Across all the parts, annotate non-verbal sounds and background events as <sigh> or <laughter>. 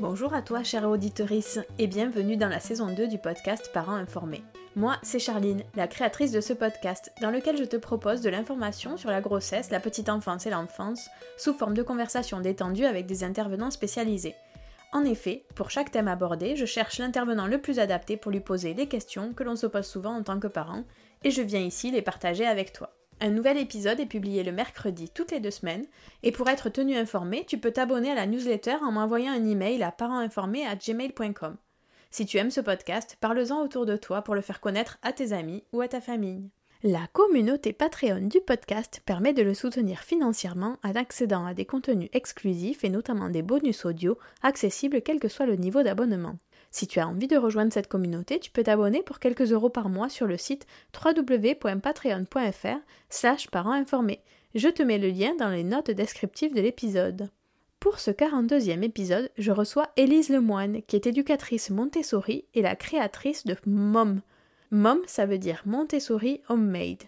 Bonjour à toi, chère auditorice, et bienvenue dans la saison 2 du podcast Parents informés. Moi, c'est Charline, la créatrice de ce podcast, dans lequel je te propose de l'information sur la grossesse, la petite enfance et l'enfance, sous forme de conversations détendues avec des intervenants spécialisés. En effet, pour chaque thème abordé, je cherche l'intervenant le plus adapté pour lui poser les questions que l'on se pose souvent en tant que parent, et je viens ici les partager avec toi. Un nouvel épisode est publié le mercredi toutes les deux semaines, et pour être tenu informé, tu peux t'abonner à la newsletter en m'envoyant un email à parentinformés@gmail.com. Si tu aimes ce podcast, parle-en autour de toi pour le faire connaître à tes amis ou à ta famille. La communauté Patreon du podcast permet de le soutenir financièrement en accédant à des contenus exclusifs et notamment des bonus audio accessibles quel que soit le niveau d'abonnement. Si tu as envie de rejoindre cette communauté, tu peux t'abonner pour quelques euros par mois sur le site www.patreon.fr slash parents Je te mets le lien dans les notes descriptives de l'épisode. Pour ce 42e épisode, je reçois Élise Lemoine, qui est éducatrice Montessori et la créatrice de MOM. MOM, ça veut dire Montessori Homemade.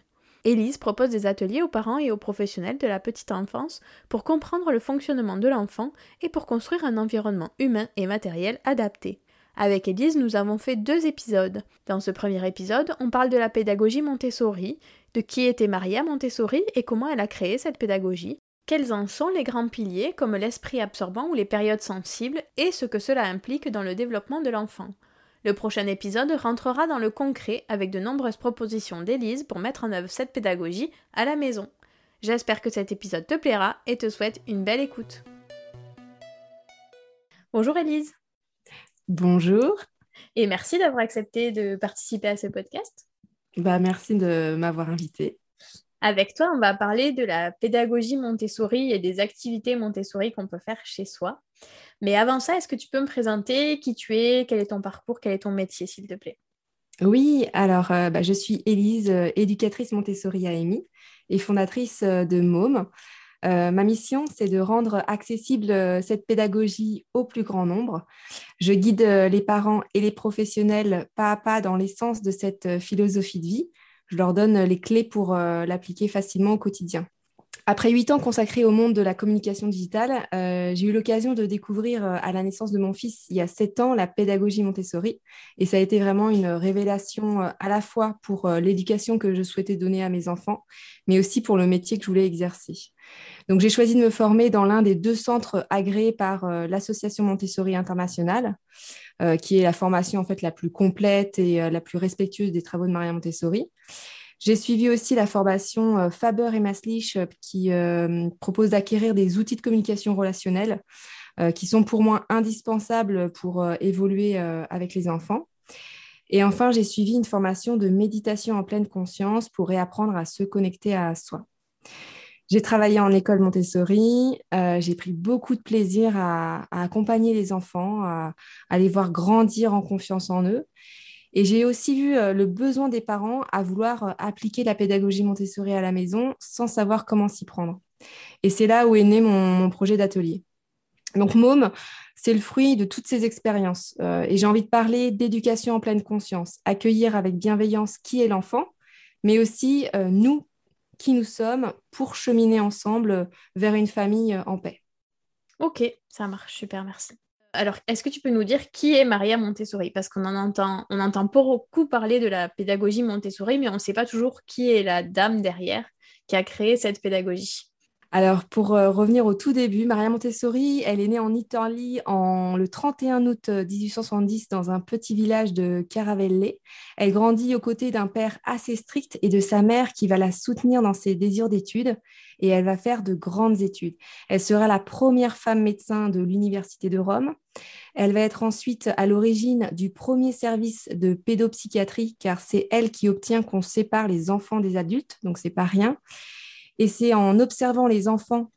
Élise propose des ateliers aux parents et aux professionnels de la petite enfance pour comprendre le fonctionnement de l'enfant et pour construire un environnement humain et matériel adapté. Avec Elise, nous avons fait deux épisodes. Dans ce premier épisode, on parle de la pédagogie Montessori, de qui était Maria Montessori et comment elle a créé cette pédagogie, quels en sont les grands piliers comme l'esprit absorbant ou les périodes sensibles et ce que cela implique dans le développement de l'enfant. Le prochain épisode rentrera dans le concret avec de nombreuses propositions d'Élise pour mettre en œuvre cette pédagogie à la maison. J'espère que cet épisode te plaira et te souhaite une belle écoute. Bonjour Élise. Bonjour. Et merci d'avoir accepté de participer à ce podcast. Bah, merci de m'avoir invité. Avec toi, on va parler de la pédagogie Montessori et des activités Montessori qu'on peut faire chez soi. Mais avant ça, est-ce que tu peux me présenter qui tu es, quel est ton parcours, quel est ton métier, s'il te plaît? Oui, alors euh, bah, je suis Élise, euh, éducatrice Montessori à EMI et fondatrice euh, de MOM. Euh, ma mission, c'est de rendre accessible euh, cette pédagogie au plus grand nombre. Je guide euh, les parents et les professionnels pas à pas dans l'essence de cette philosophie de vie. Je leur donne les clés pour l'appliquer facilement au quotidien. Après huit ans consacrés au monde de la communication digitale, j'ai eu l'occasion de découvrir à la naissance de mon fils il y a sept ans la pédagogie Montessori. Et ça a été vraiment une révélation à la fois pour l'éducation que je souhaitais donner à mes enfants, mais aussi pour le métier que je voulais exercer. Donc, j'ai choisi de me former dans l'un des deux centres agréés par euh, l'Association Montessori Internationale, euh, qui est la formation en fait la plus complète et euh, la plus respectueuse des travaux de Maria Montessori. J'ai suivi aussi la formation Faber et Maslich qui propose d'acquérir des outils de communication relationnelle qui sont pour moi indispensables pour évoluer avec les enfants. Et enfin, j'ai suivi une formation de méditation en pleine conscience pour réapprendre à se connecter à soi. J'ai travaillé en école Montessori. Euh, j'ai pris beaucoup de plaisir à, accompagner les enfants, à, les voir grandir en confiance en eux. Et j'ai aussi vu le besoin des parents à vouloir appliquer la pédagogie Montessori à la maison sans savoir comment s'y prendre. Et c'est là où est né mon, projet d'atelier. Donc môme, c'est le fruit de toutes ces expériences. et j'ai envie de parler d'éducation en pleine conscience, accueillir avec bienveillance qui est l'enfant, mais aussi nous, qui nous sommes, pour cheminer ensemble vers une famille en paix. Ok, ça marche, super, merci. Alors, est-ce que tu peux nous dire qui est Maria Montessori? Parce qu'on en entend, on entend beaucoup parler de la pédagogie Montessori, mais on ne sait pas toujours qui est la dame derrière qui a créé cette pédagogie. Alors, pour euh, revenir au tout début, Maria Montessori, elle est née en Italie en, le 31 août 1870 euh, dans un petit village de Caravelle. Elle grandit aux côtés d'un père assez strict et de sa mère qui va la soutenir dans ses désirs d'études et elle va faire de grandes études. Elle sera la première femme médecin de l'Université de Rome. Elle va être ensuite à l'origine du premier service de pédopsychiatrie car c'est elle qui obtient qu'on sépare les enfants des adultes, donc c'est pas rien. Et c'est en observant les enfants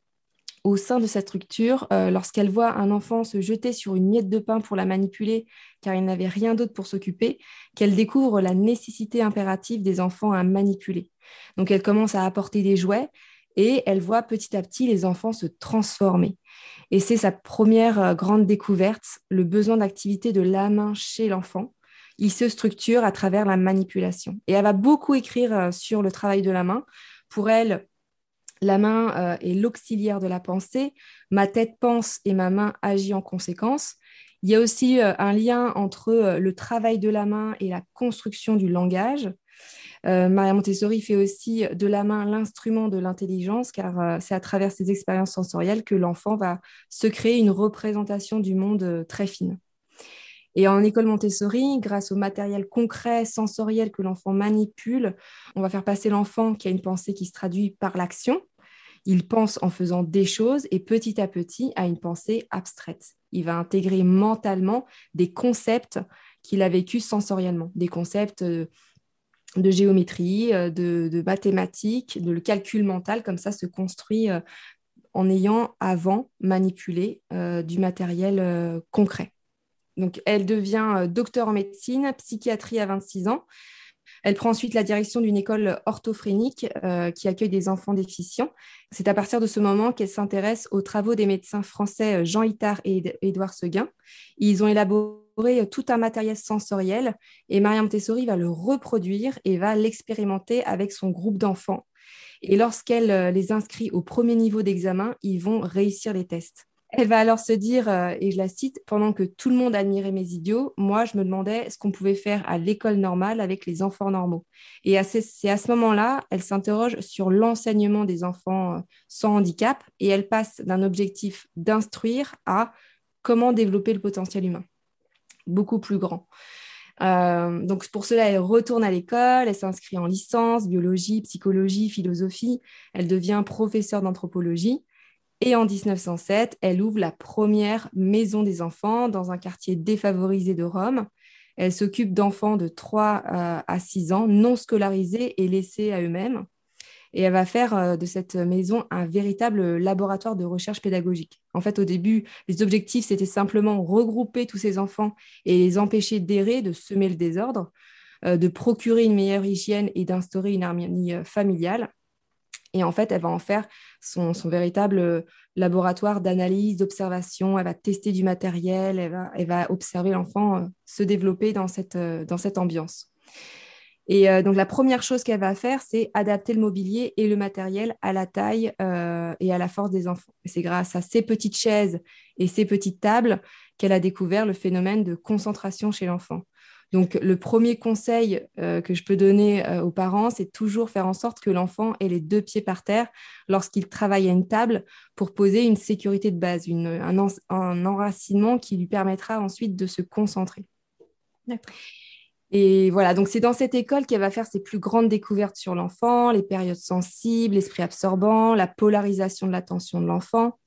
au sein de cette structure, euh, lorsqu'elle voit un enfant se jeter sur une miette de pain pour la manipuler, car il n'avait rien d'autre pour s'occuper, qu'elle découvre la nécessité impérative des enfants à manipuler. Donc elle commence à apporter des jouets et elle voit petit à petit les enfants se transformer. Et c'est sa première euh, grande découverte, le besoin d'activité de la main chez l'enfant. Il se structure à travers la manipulation. Et elle va beaucoup écrire euh, sur le travail de la main. Pour elle, la main euh, est l'auxiliaire de la pensée. Ma tête pense et ma main agit en conséquence. Il y a aussi euh, un lien entre euh, le travail de la main et la construction du langage. Maria Montessori fait aussi de la main l'instrument de l'intelligence, car c'est à travers ses expériences sensorielles que l'enfant va se créer une représentation du monde très fine. Et en école Montessori, grâce au matériel concret, sensoriel que l'enfant manipule, on va faire passer l'enfant qui a une pensée qui se traduit par l'action, il pense en faisant des choses et petit à petit a une pensée abstraite. Il va intégrer mentalement des concepts qu'il a vécus sensoriellement, des concepts euh, de géométrie, euh, de, mathématiques, de le calcul mental, comme ça se construit euh, en ayant avant manipulé du matériel concret. Donc, elle devient docteur en médecine, psychiatrie à 26 ans. Elle prend ensuite la direction d'une école orthophrénique euh, qui accueille des enfants déficients. C'est à partir de ce moment qu'elle s'intéresse aux travaux des médecins français euh, Jean Itard et Édouard Seguin. Ils ont élaboré euh, tout un matériel sensoriel et Mariam Tessori va le reproduire et va l'expérimenter avec son groupe d'enfants. Et lorsqu'elle les inscrit au premier niveau d'examen, ils vont réussir les tests. Elle va alors se dire, euh, et je la cite, pendant que tout le monde admirait mes idiots, moi, je me demandais ce qu'on pouvait faire à l'école normale avec les enfants normaux. Et c'est à ce moment-là, elle s'interroge sur l'enseignement des enfants euh, sans handicap et elle passe d'un objectif d'instruire à comment développer le potentiel humain, beaucoup plus grand. Euh, donc pour cela, elle retourne à l'école, elle s'inscrit en licence, biologie, psychologie, philosophie, elle devient professeure d'anthropologie. Et en 1907, elle ouvre la première maison des enfants dans un quartier défavorisé de Rome. Elle s'occupe d'enfants de 3 euh, à 6 ans, non scolarisés et laissés à eux-mêmes. Et elle va faire euh, de cette maison un véritable laboratoire de recherche pédagogique. En fait, au début, les objectifs, c'était simplement regrouper tous ces enfants et les empêcher d'errer, de semer le désordre, euh, de procurer une meilleure hygiène et d'instaurer une harmonie familiale. Et en fait, elle va en faire son, véritable euh, laboratoire d'analyse, d'observation. Elle va tester du matériel, elle va, observer l'enfant euh, se développer dans cette, euh, dans cette ambiance. Et donc, la première chose qu'elle va faire, c'est adapter le mobilier et le matériel à la taille et à la force des enfants. c'est grâce à ces petites chaises et ces petites tables qu'elle a découvert le phénomène de concentration chez l'enfant. Donc, le premier conseil euh, que je peux donner euh, aux parents, c'est toujours faire en sorte que l'enfant ait les deux pieds par terre lorsqu'il travaille à une table pour poser une sécurité de base, un, enracinement qui lui permettra ensuite de se concentrer. Et voilà, donc c'est dans cette école qu'elle va faire ses plus grandes découvertes sur l'enfant, les périodes sensibles, l'esprit absorbant, la polarisation de l'attention de l'enfant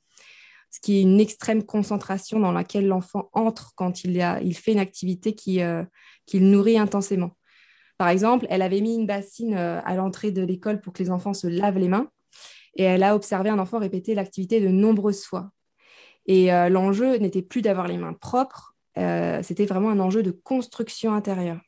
ce qui est une extrême concentration dans laquelle l'enfant entre quand il, a, il fait une activité qui, euh, qu'il nourrit intensément. Par exemple, elle avait mis une bassine euh, à l'entrée de l'école pour que les enfants se lavent les mains et elle a observé un enfant répéter l'activité de nombreuses fois. Et euh, l'enjeu n'était plus d'avoir les mains propres, c'était vraiment un enjeu de construction intérieure.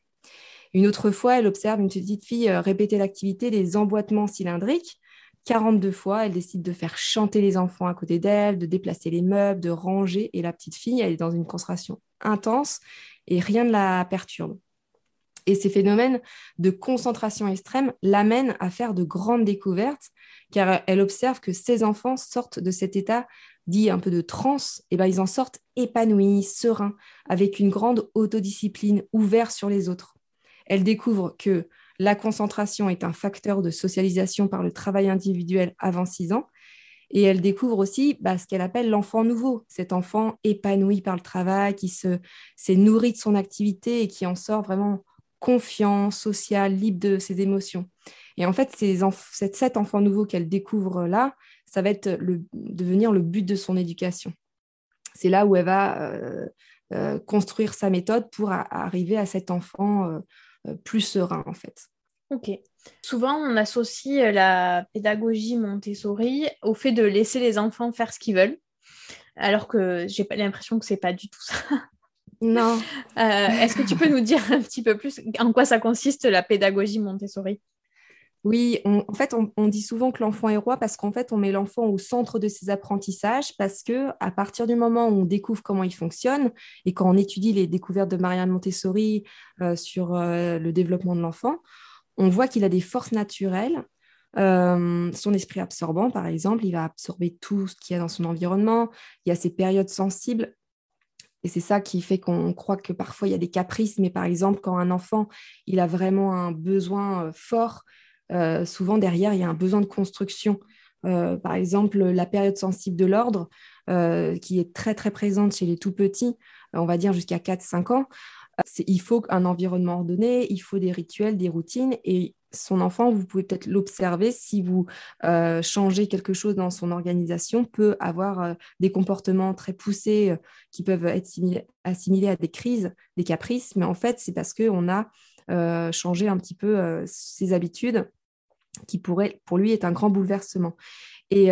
Une autre fois, elle observe une petite fille répéter l'activité des emboîtements cylindriques. 42 fois, elle décide de faire chanter les enfants à côté d'elle, de déplacer les meubles, de ranger. Et la petite fille, elle est dans une concentration intense et rien ne la perturbe. Et ces phénomènes de concentration extrême l'amènent à faire de grandes découvertes, car elle observe que ces enfants sortent de cet état dit un peu de transe, et ben ils en sortent épanouis, sereins, avec une grande autodiscipline, ouverts sur les autres. Elle découvre que la concentration est un facteur de socialisation par le travail individuel avant 6 ans, et elle découvre aussi bah, ce qu'elle appelle l'enfant nouveau, cet enfant épanoui par le travail, qui s'est nourri de son activité et qui en sort vraiment confiant, social, libre de ses émotions. Et en fait, cet enfant nouveau qu'elle découvre là, ça va devenir le but de son éducation. C'est là où elle va euh, euh, construire sa méthode pour arriver à cet enfant euh, plus serein, en fait. Ok. Souvent, on associe la pédagogie Montessori au fait de laisser les enfants faire ce qu'ils veulent, alors que j'ai pas l'impression que c'est pas du tout ça. Non. <laughs> Euh, est-ce que tu peux nous dire un petit peu plus en quoi ça consiste la pédagogie Montessori? Oui, en fait, on, dit souvent que l'enfant est roi parce qu'en fait, on met l'enfant au centre de ses apprentissages parce que à partir du moment où on découvre comment il fonctionne et quand on étudie les découvertes de Marianne Montessori euh, sur euh, le développement de l'enfant, on voit qu'il a des forces naturelles. son esprit absorbant, par exemple, il va absorber tout ce qu'il y a dans son environnement. Il y a ces périodes sensibles et c'est ça qui fait qu'on croit que parfois il y a des caprices, mais par exemple, quand un enfant, il a vraiment un besoin euh, fort, euh, souvent derrière, il y a un besoin de construction. Euh, par exemple, la période sensible de l'ordre, qui est très très présente chez les tout petits, on va dire jusqu'à 4-5 ans, il faut un environnement ordonné, il faut des rituels, des routines, et son enfant, vous pouvez peut-être l'observer si vous euh, changez quelque chose dans son organisation, peut avoir euh, des comportements très poussés euh, qui peuvent être assimilés, à des crises, des caprices, mais en fait, c'est parce qu'on a changé un petit peu ses habitudes qui pourrait, pour lui, est un grand bouleversement. Et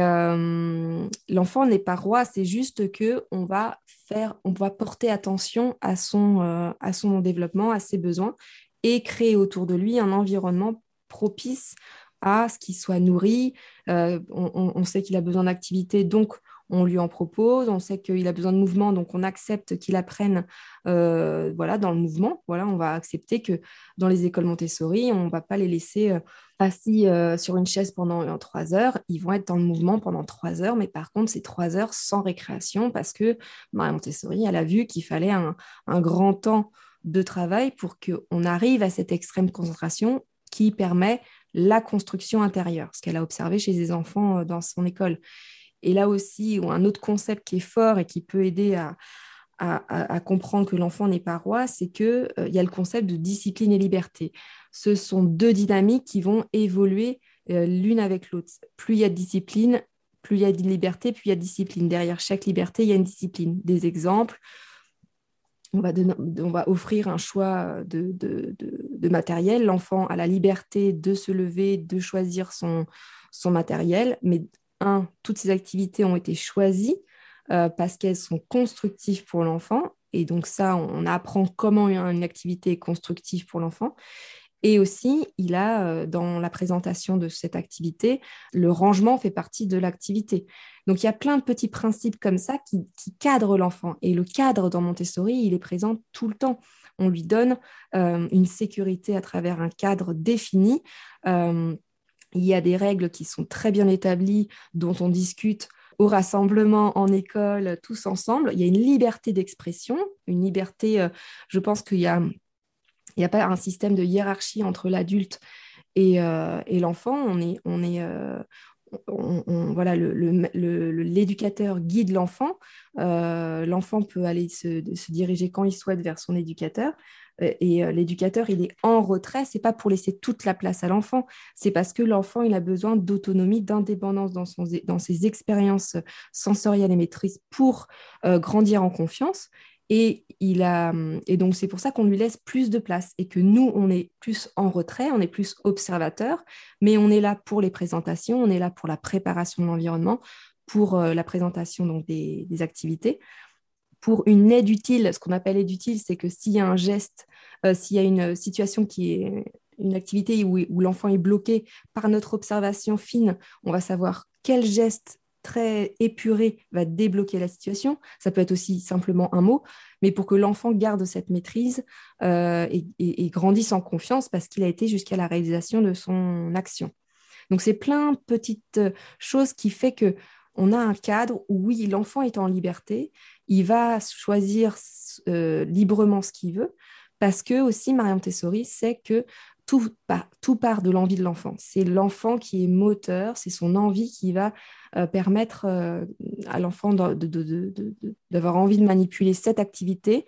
l'enfant n'est pas roi, c'est juste que on va faire, on va porter attention à son, à son développement, à ses besoins et créer autour de lui un environnement propice à ce qu'il soit nourri. Euh, on, sait qu'il a besoin d'activité, donc on lui en propose. On sait qu'il a besoin de mouvement, donc on accepte qu'il apprenne euh, voilà, dans le mouvement. Voilà, on va accepter que dans les écoles Montessori, on ne va pas les laisser euh, assis sur une chaise pendant trois heures. Ils vont être dans le mouvement pendant trois heures, mais par contre, c'est trois heures sans récréation parce que Marie Montessori, a vu qu'il fallait un, grand temps de travail pour qu'on arrive à cette extrême concentration qui permet la construction intérieure, ce qu'elle a observé chez les enfants euh, dans son école. Et là aussi, un autre concept qui est fort et qui peut aider à, comprendre que l'enfant n'est pas roi, c'est qu'il euh, y a le concept de discipline et liberté. Ce sont deux dynamiques qui vont évoluer euh, l'une avec l'autre. Plus il y a de discipline, plus il y a de liberté, plus il y a de discipline. Derrière chaque liberté, il y a une discipline. Des exemples, on va, offrir un choix de, matériel. L'enfant a la liberté de se lever, de choisir son, matériel. Mais toutes ces activités ont été choisies euh, parce qu'elles sont constructives pour l'enfant. Et donc ça, on apprend comment une activité est constructive pour l'enfant. Et aussi, il a, euh, dans la présentation de cette activité, le rangement fait partie de l'activité. Donc, il y a plein de petits principes comme ça qui, cadrent l'enfant. Et le cadre dans Montessori, il est présent tout le temps. On lui donne euh, une sécurité à travers un cadre défini. Il y a des règles qui sont très bien établies, dont on discute au rassemblement en école, tous ensemble. Il y a une liberté d'expression, une liberté, je pense qu'il y a n'y a pas un système de hiérarchie entre l'adulte et, euh, l'enfant. On est, on est, euh, voilà, l'éducateur guide l'enfant. Euh, l'enfant peut aller se, diriger quand il souhaite vers son éducateur. Et l'éducateur, il est en retrait. C'est pas pour laisser toute la place à l'enfant. C'est parce que l'enfant, il a besoin d'autonomie, d'indépendance dans, dans ses expériences sensorielles et maîtrises pour grandir en confiance. Et, il a, et donc, c'est pour ça qu'on lui laisse plus de place et que nous, on est plus en retrait, on est plus observateur, mais on est là pour les présentations, on est là pour la préparation de l'environnement, pour euh, la présentation donc, des, activités. Pour une aide utile. Ce qu'on appelle aide utile, c'est que s'il y a un geste, s'il y a une situation qui est une activité où, l'enfant est bloqué par notre observation fine, on va savoir quel geste très épuré va débloquer la situation. Ça peut être aussi simplement un mot, mais pour que l'enfant garde cette maîtrise euh, et, grandisse en confiance parce qu'il a été jusqu'à la réalisation de son action. Donc c'est plein de petites choses qui fait que on a un cadre où oui, l'enfant est en liberté, il va choisir euh, librement ce qu'il veut, parce que aussi Mariam Tessori sait que tout, part de l'envie de l'enfant. C'est l'enfant qui est moteur, c'est son envie qui va euh, permettre euh, à l'enfant d'avoir envie de manipuler cette activité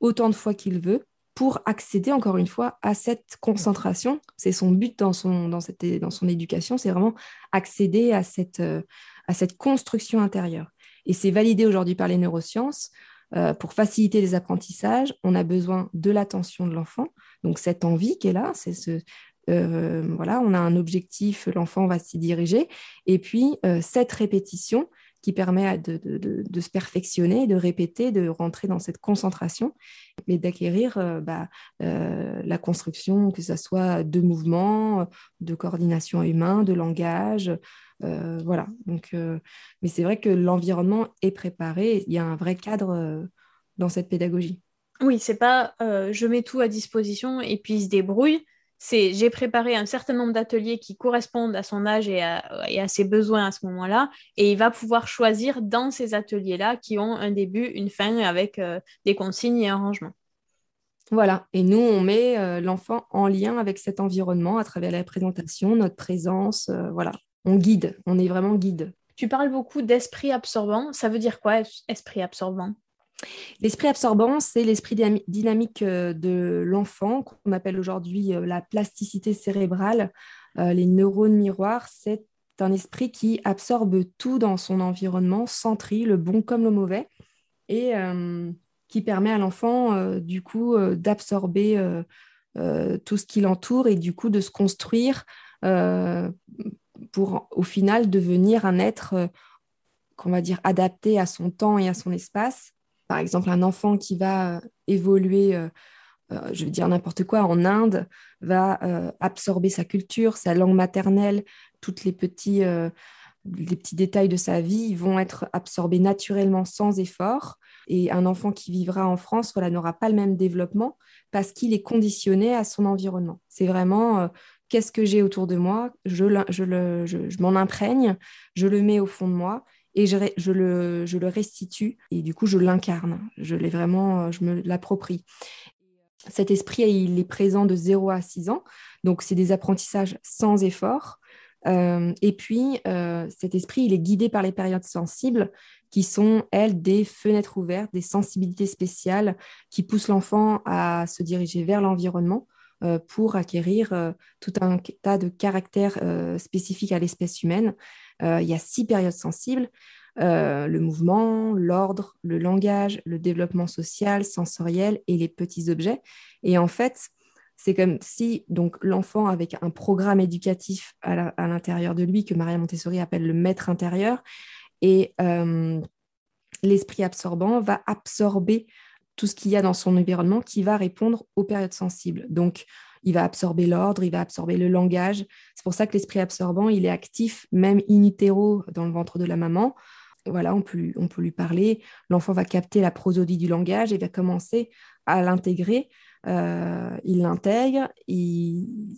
autant de fois qu'il veut pour accéder encore une fois à cette concentration. C'est son but dans son, dans cette, dans son éducation, c'est vraiment accéder à cette, à cette construction intérieure. Et c'est validé aujourd'hui par les neurosciences. pour faciliter les apprentissages, on a besoin de l'attention de l'enfant, donc cette envie qui est là, c'est ce, euh, voilà, on a un objectif, l'enfant va s'y diriger. Et puis, euh, cette répétition qui permet de, se perfectionner, de répéter, de rentrer dans cette concentration et d'acquérir euh, bah, la construction, que ce soit de mouvement, de coordination humain, de langage. voilà. Donc, mais c'est vrai que l'environnement est préparé. Il y a un vrai cadre dans cette pédagogie. Oui, c'est pas je mets tout à disposition et puis il se débrouille c'est j'ai préparé un certain nombre d'ateliers qui correspondent à son âge et à, ses besoins à ce moment-là, et il va pouvoir choisir dans ces ateliers-là qui ont un début, une fin avec euh, des consignes et un rangement. Voilà, et nous, on met euh, l'enfant en lien avec cet environnement à travers la présentation, notre présence, euh, voilà, on guide, on est vraiment guide. Tu parles beaucoup d'esprit absorbant, ça veut dire quoi, esprit absorbant? L'esprit absorbant, c'est l'esprit dynamique euh, de l'enfant, qu'on appelle aujourd'hui euh, la plasticité cérébrale. Euh, les neurones miroirs, c'est un esprit qui absorbe tout dans son environnement, sans le bon comme le mauvais, et qui permet à l'enfant, du coup, d'absorber tout ce qui l'entoure et du coup de se construire pour, au final, devenir un être, qu'on va dire, adapté à son temps et à son espace par exemple, un enfant qui va euh, évoluer, euh, euh, je veux dire n'importe quoi, en Inde, va absorber sa culture, sa langue maternelle, toutes les petits, les petits détails de sa vie vont être absorbés naturellement sans effort. Et un enfant qui vivra en France voilà, n'aura pas le même développement parce qu'il est conditionné à son environnement. C'est vraiment qu'est-ce que j'ai autour de moi, je, je, je m'en imprègne, je le mets au fond de moi et je, le, restitue et du coup je l'incarne. Je l'ai vraiment, je me l'approprie. Cet esprit, il est présent de 0 à 6 ans, donc c'est des apprentissages sans effort. Euh, et puis, euh, cet esprit, il est guidé par les périodes sensibles, qui sont, elles, des fenêtres ouvertes, des sensibilités spéciales qui poussent l'enfant à se diriger vers l'environnement euh, pour acquérir tout un tas de caractères spécifiques à l'espèce humaine. Euh, il y a six périodes sensibles. Euh, le mouvement, l'ordre, le langage, le développement social, sensoriel et les petits objets. Et en fait, c'est comme si donc l'enfant avec un programme éducatif à l'intérieur de lui que Maria Montessori appelle le maître intérieur et euh, l'esprit absorbant va absorber tout ce qu'il y a dans son environnement qui va répondre aux périodes sensibles. Donc il va absorber l'ordre, il va absorber le langage. C'est pour ça que l'esprit absorbant, il est actif même in utero dans le ventre de la maman. Voilà, on peut lui, on peut lui parler. L'enfant va capter la prosodie du langage et va commencer à l'intégrer. Euh, il l'intègre,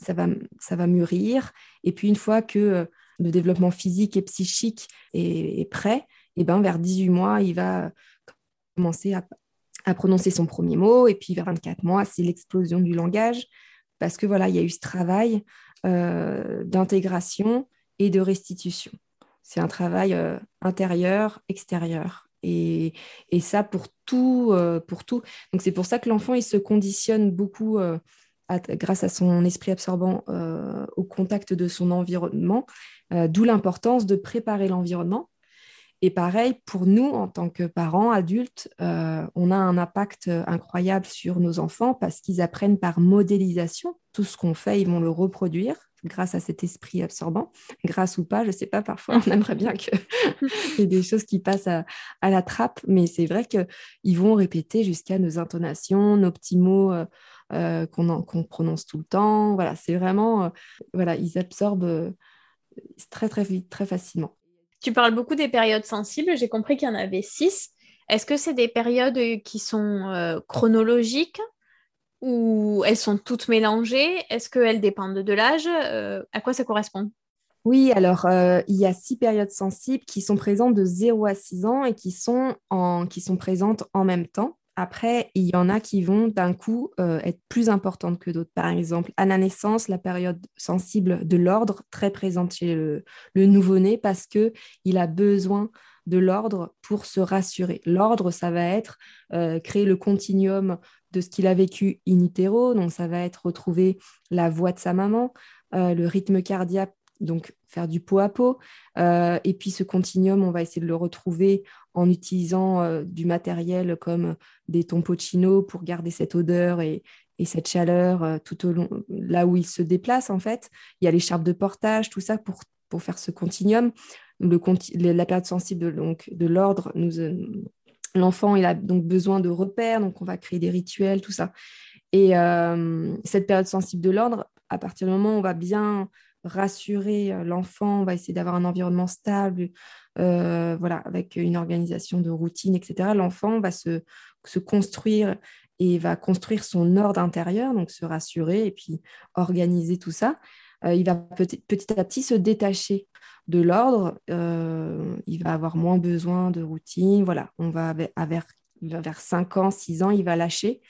ça va, ça va mûrir. Et puis une fois que euh, le développement physique et psychique est, prêt, et ben vers 18 mois, il va commencer à, prononcer son premier mot. Et puis vers 24 mois, c'est l'explosion du langage parce que voilà, il y a eu ce travail euh, d'intégration et de restitution. C'est un travail euh, intérieur, extérieur. Et, ça pour tout, euh, pour tout. Donc c'est pour ça que l'enfant, il se conditionne beaucoup grâce à son esprit absorbant au contact de son environnement, d'où l'importance de préparer l'environnement et pareil, pour nous, en tant que parents, adultes, on a un impact incroyable sur nos enfants parce qu'ils apprennent par modélisation tout ce qu'on fait, ils vont le reproduire grâce à cet esprit absorbant. Grâce ou pas, je ne sais pas, parfois on aimerait bien qu'il <laughs> y ait des choses qui passent à, la trappe, mais c'est vrai qu'ils vont répéter jusqu'à nos intonations, nos petits mots euh, euh, qu'on prononce tout le temps. Voilà, c'est vraiment, euh, voilà, ils absorbent très très vite, très facilement. Tu parles beaucoup des périodes sensibles, j'ai compris qu'il y en avait six. Est-ce que c'est des périodes qui sont chronologiques ou elles sont toutes mélangées? Est-ce qu'elles dépendent de l'âge? Euh, À quoi ça correspond? Oui, alors euh, il y a six périodes sensibles qui sont présentes de 0 à 6 ans et qui qui sont présentes en même temps. Après, il y en a qui vont d'un coup euh, être plus importantes que d'autres. Par exemple, à la naissance, la période sensible de l'ordre, très présente chez le, nouveau-né parce qu'il a besoin de l'ordre pour se rassurer. L'ordre, ça va être créer le continuum de ce qu'il a vécu in utero. Donc, ça va être retrouver la voix de sa maman, euh, le rythme cardiaque, donc faire du pot à pot. Euh, et puis, ce continuum, on va essayer de le retrouver en utilisant euh, du matériel comme des tompochino pour garder cette odeur et, cette chaleur tout au long, là où il se déplace, en fait. Il y a l'écharpe de portage, tout ça pour, faire ce continuum. Le, la période sensible donc, de l'ordre nous, L'enfant, il a donc besoin de repères, donc on va créer des rituels, tout ça. Et euh, cette période sensible de l'ordre, à partir du moment où on va bien rassurer euh, l'enfant, on va essayer d'avoir un environnement stable, euh, voilà, avec une organisation de routine, etc. L'enfant va se, se, construire et va construire son ordre intérieur, donc se rassurer et puis organiser tout ça. il va petit, petit à petit se détacher de l'ordre, euh, il va avoir moins besoin de routine. Voilà, on va vers, vers 5 ans, 6 ans, il va lâcher.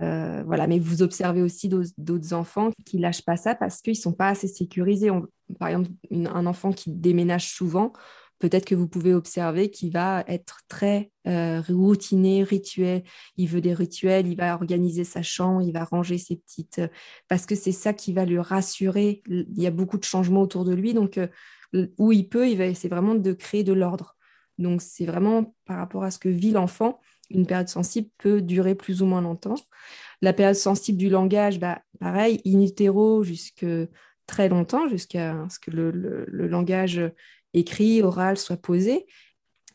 Euh, voilà, mais vous observez aussi d'autres enfants qui lâchent pas ça parce qu'ils sont pas assez sécurisés. par exemple, un enfant qui déménage souvent, peut-être que vous pouvez observer qu'il va être très euh, routiné, rituel. Il veut des rituels, il va organiser sa chambre, il va ranger ses petites... parce que c'est ça qui va lui rassurer. Il y a beaucoup de changements autour de lui, donc où il peut, il va essayer vraiment de créer de l'ordre. Donc, c'est vraiment par rapport à ce que vit l'enfant, une période sensible peut durer plus ou moins longtemps. La période sensible du langage, bah, pareil, in utero jusque très longtemps, jusqu'à ce que le, langage écrit, oral soit posé.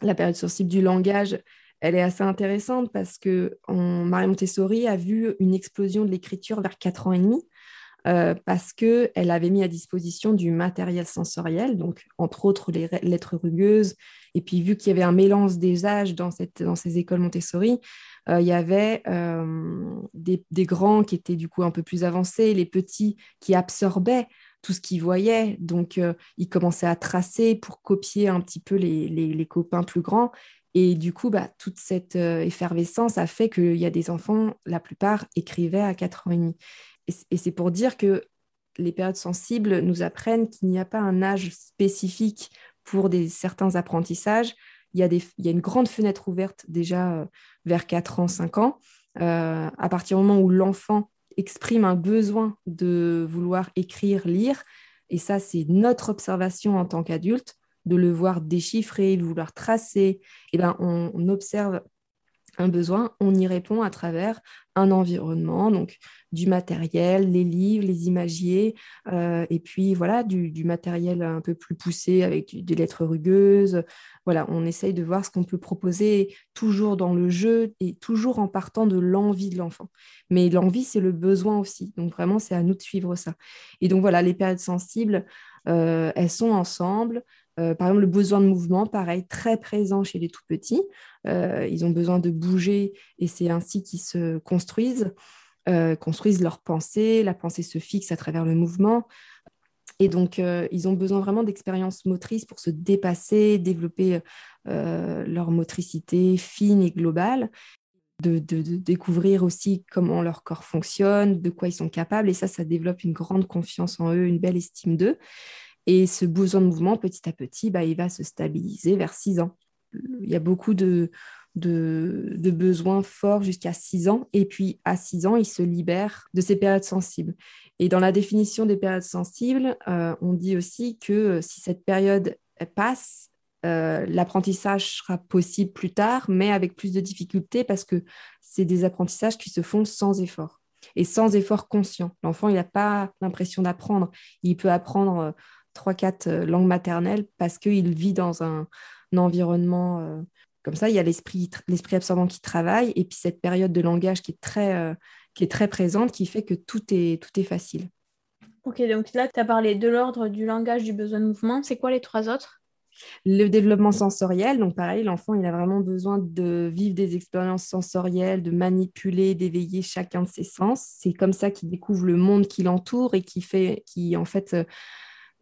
La période sensible du langage, elle est assez intéressante parce que Marie Montessori a vu une explosion de l'écriture vers 4 ans et demi. Euh, parce qu'elle avait mis à disposition du matériel sensoriel, donc entre autres les lettres rugueuses. Et puis, vu qu'il y avait un mélange des âges dans, ces écoles Montessori, euh, il y avait euh, des, grands qui étaient du coup un peu plus avancés, les petits qui absorbaient tout ce qu'ils voyaient. Donc, ils commençaient à tracer pour copier un petit peu les, les, copains plus grands. Et du coup, bah, toute cette effervescence a fait qu'il y a des enfants, la plupart écrivaient à 4 ans et demi. Et c'est pour dire que les périodes sensibles nous apprennent qu'il n'y a pas un âge spécifique pour des, certains apprentissages. Il y, a une grande fenêtre ouverte déjà euh, vers 4 ans, 5 ans. Euh, à partir du moment où l'enfant exprime un besoin de vouloir écrire, lire, et ça c'est notre observation en tant qu'adulte, de le voir déchiffrer, de vouloir tracer, et eh ben on observe un besoin, on y répond à travers un environnement, donc du matériel, les livres, les imagiers, euh, et puis voilà, du, matériel un peu plus poussé avec des lettres rugueuses. Voilà, on essaye de voir ce qu'on peut proposer toujours dans le jeu et toujours en partant de l'envie de l'enfant. Mais l'envie, c'est le besoin aussi. Donc vraiment, c'est à nous de suivre ça. Et donc voilà, les périodes sensibles, euh, elles sont ensemble. Euh, par exemple, le besoin de mouvement, pareil, très présent chez les tout petits. Euh, ils ont besoin de bouger et c'est ainsi qu'ils se construisent, euh, construisent leur pensée. La pensée se fixe à travers le mouvement. Et donc, ils ont besoin vraiment d'expériences motrices pour se dépasser, développer leur motricité fine et globale. De, découvrir aussi comment leur corps fonctionne, de quoi ils sont capables. Et ça, ça développe une grande confiance en eux, une belle estime d'eux. Et ce besoin de mouvement, petit à petit, bah, il va se stabiliser vers 6 ans. Il y a beaucoup de, de, besoins forts jusqu'à 6 ans. Et puis, à 6 ans, il se libère de ces périodes sensibles. Et dans la définition des périodes sensibles, euh, on dit aussi que euh, si cette période passe, euh, l'apprentissage sera possible plus tard, mais avec plus de difficultés parce que c'est des apprentissages qui se font sans effort. et sans effort conscient. L'enfant, il n'a pas l'impression d'apprendre. Il peut apprendre trois, quatre langues maternelles parce qu'il vit dans un, environnement comme ça. Il y a l'esprit absorbant qui travaille et puis cette période de langage qui est très, qui est très présente, qui fait que tout est, tout est facile. Ok, donc là, tu as parlé de l'ordre, du langage, du besoin de mouvement. C'est quoi les trois autres? Le développement sensoriel, donc pareil, l'enfant, il a vraiment besoin de vivre des expériences sensorielles, de manipuler, d'éveiller chacun de ses sens. C'est comme ça qu'il découvre le monde qui l'entoure et qui fait, qui en fait euh,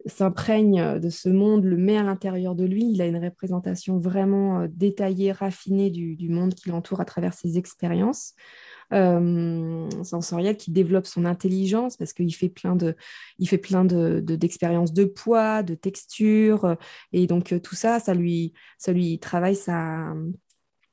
s'imprègne de ce monde, le met à l'intérieur de lui. Il a une représentation vraiment euh, détaillée, raffinée du, du monde qui l'entoure à travers ses expériences euh, sensoriel qui développe son intelligence parce qu'il fait plein de, il fait plein de, d'expériences de, poids, de texture, et donc euh, tout ça, ça lui, ça lui travaille sa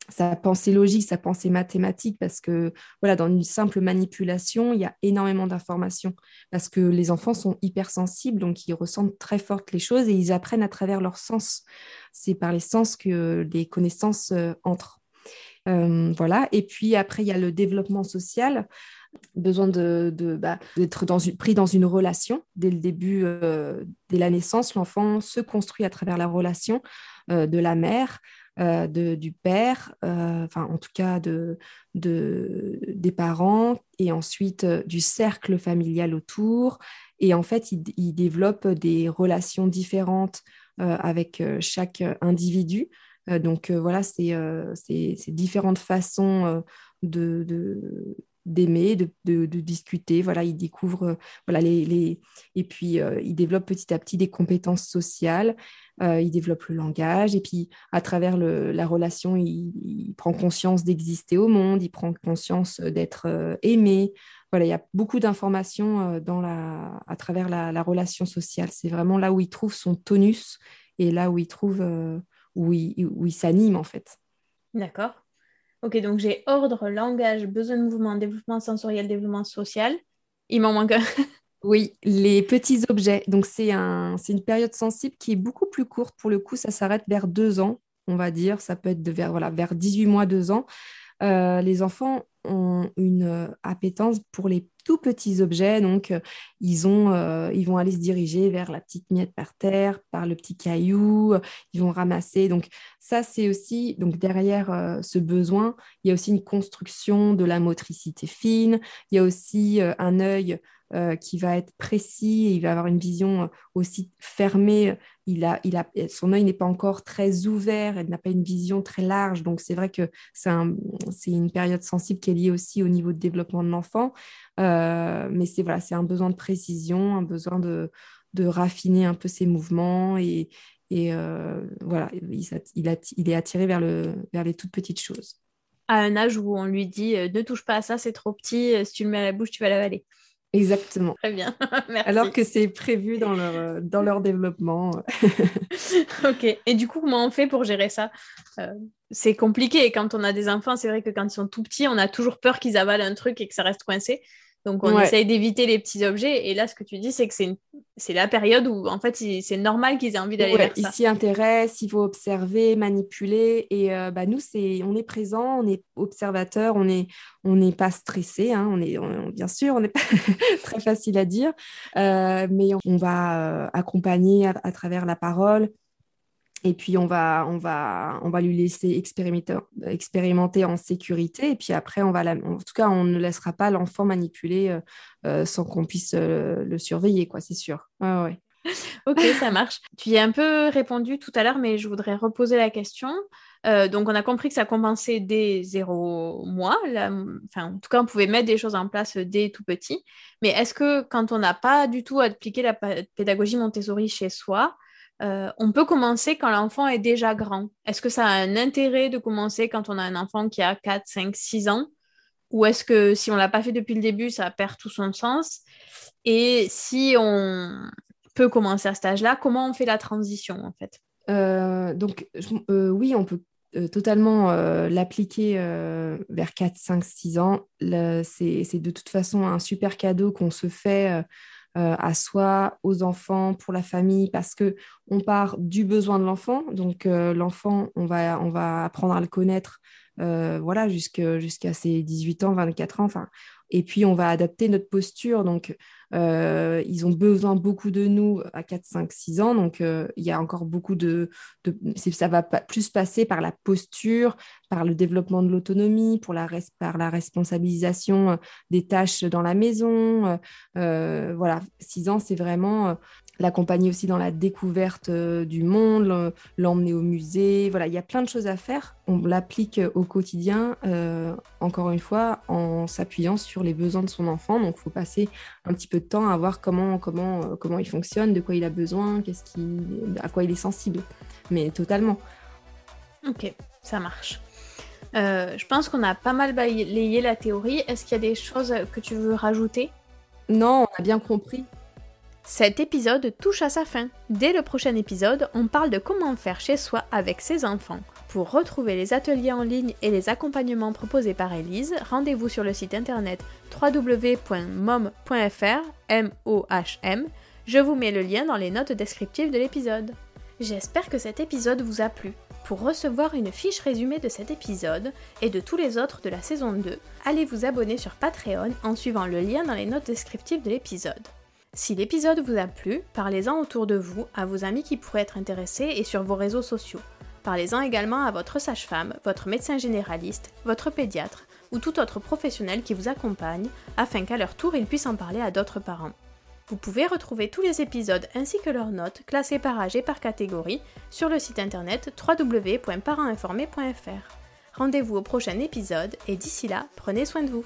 sa pensée logique, sa pensée mathématique, parce que voilà, dans une simple manipulation, il y a énormément d'informations, parce que les enfants sont hypersensibles, donc ils ressentent très fortes les choses et ils apprennent à travers leurs sens. C'est par les sens que les connaissances euh, entrent. Euh, voilà. Et puis après, il y a le développement social besoin de, bah, d'être dans pris dans une relation dès le début, euh, dès la naissance. L'enfant se construit à travers la relation de la mère, du père, enfin en tout cas de, des parents, et ensuite du cercle familial autour. Et en fait, il développe des relations différentes avec chaque individu. Euh, donc euh, voilà, c'est euh, différentes façons de, d'aimer, de, de, discuter. Voilà, il découvre, voilà, les, les... et puis il développe petit à petit des compétences sociales. il développe le langage et puis à travers le, la relation, il, prend conscience d'exister au monde, il prend conscience d'être aimé. Voilà, il y a beaucoup d'informations dans la, à travers la, la relation sociale. C'est vraiment là où il trouve son tonus et là où il trouve où il, s'anime en fait. D'accord. Ok, donc j'ai ordre, langage, besoin de mouvement, développement sensoriel, développement social. Il m'en manque <laughs> oui, les petits objets. Donc c'est un, une période sensible qui est beaucoup plus courte. Pour le coup, ça s'arrête vers deux ans, on va dire. Ça peut être vers, voilà, vers 18 mois, deux ans. Euh, les enfants ont une euh, appétence pour les tout petits objets. Donc, euh, ils, ont, ils vont aller se diriger vers la petite miette par terre, par le petit caillou, ils vont ramasser. Donc, ça, c'est aussi, donc derrière ce besoin, il y a aussi une construction de la motricité fine, il y a aussi un œil euh, qui va être précis, il va avoir une vision euh, aussi fermée. Il a, il a, son œil n'est pas encore très ouvert, il n'a pas une vision très large. Donc, c'est vrai que c'est un, une période sensible qui est liée aussi au niveau de développement de l'enfant. Euh, mais c'est voilà, un besoin de précision, un besoin de, de raffiner un peu ses mouvements et, et voilà, il, il, il, est attiré vers, le, vers les toutes petites choses. À un âge où on lui dit ne touche pas à ça, c'est trop petit, si tu le mets à la bouche, tu vas l'avaler. Exactement. Très bien, <laughs> merci. Alors que c'est prévu dans leur, euh, dans leur développement. <laughs> ok. Et du coup, comment on fait pour gérer ça? Euh, C'est compliqué. Quand on a des enfants, c'est vrai que quand ils sont tout petits, on a toujours peur qu'ils avalent un truc et que ça reste coincé. Donc, on essaye d'éviter les petits objets. Et là, ce que tu dis, c'est que c'est, la période où, en fait, c'est normal qu'ils aient envie d'aller vers ça. Ils s'y intéressent, il faut observer, manipuler. Et euh, bah, nous, c'est, on est présent, on est observateur, on n'est on n'est pas stressé. Hein, on est, bien sûr, on n'est pas <laughs> très facile à dire. Euh, mais on, va euh, accompagner à, travers la parole, et puis, on va, on va, on va lui laisser expérimenter, expérimenter en sécurité. Et puis après, on va en tout cas, on ne laissera pas l'enfant manipuler euh, euh, sans qu'on puisse euh, le surveiller, quoi, c'est sûr. Ouais, <laughs> ok, ça marche. Tu y as un peu répondu tout à l'heure, mais je voudrais reposer la question. donc, on a compris que ça commençait dès zéro mois. enfin, en tout cas, on pouvait mettre des choses en place dès tout petit. Mais est-ce que quand on n'a pas du tout appliqué la pédagogie Montessori chez soi, euh, on peut commencer quand l'enfant est déjà grand. Est-ce que ça a un intérêt de commencer quand on a un enfant qui a 4, 5, 6 ans? Ou est-ce que si on ne l'a pas fait depuis le début, ça perd tout son sens? Et si on peut commencer à cet âge-là, comment on fait la transition en fait? Euh, Donc euh, oui, on peut totalement l'appliquer vers 4, 5, 6 ans. C'est de toute façon un super cadeau qu'on se fait euh, à soi, aux enfants, pour la famille, parce que on part du besoin de l'enfant. Donc euh, l'enfant, on va, on va apprendre à le connaître, euh, voilà, jusqu'à ses 18 ans, 24 ans. Enfin, Et puis, on va adapter notre posture. Donc, euh, ils ont besoin beaucoup de nous à 4, 5, 6 ans. Donc, euh, il y a encore beaucoup de, Ça va plus passer par la posture, par le développement de l'autonomie, la, par la responsabilisation euh, des tâches dans la maison. voilà, 6 ans, c'est vraiment l'accompagner aussi dans la découverte euh, du monde, l'emmener au musée. Voilà, il y a plein de choses à faire. On l'applique au quotidien, euh, encore une fois, en s'appuyant sur les besoins de son enfant. Donc, il faut passer un petit peu de temps à voir comment, comment, euh, comment il fonctionne, de quoi il a besoin, qu'est-ce qui, à quoi il est sensible. Mais totalement. Ok, ça marche. je pense qu'on a pas mal balayé la théorie. Est-ce qu'il y a des choses que tu veux rajouter? Non, on a bien compris. Cet épisode touche à sa fin. Dès le prochain épisode, on parle de comment faire chez soi avec ses enfants. Pour retrouver les ateliers en ligne et les accompagnements proposés par Elise, rendez-vous sur le site internet www.mom.fr, m o h -M. Je vous mets le lien dans les notes descriptives de l'épisode. J'espère que cet épisode vous a plu. Pour recevoir une fiche résumée de cet épisode et de tous les autres de la saison 2, allez vous abonner sur Patreon en suivant le lien dans les notes descriptives de l'épisode. Si l'épisode vous a plu, parlez-en autour de vous, à vos amis qui pourraient être intéressés et sur vos réseaux sociaux. Parlez-en également à votre sage-femme, votre médecin généraliste, votre pédiatre ou tout autre professionnel qui vous accompagne afin qu'à leur tour ils puissent en parler à d'autres parents. Vous pouvez retrouver tous les épisodes ainsi que leurs notes classées par âge et par catégorie sur le site internet www.parentinformé.fr. Rendez-vous au prochain épisode et d'ici là, prenez soin de vous.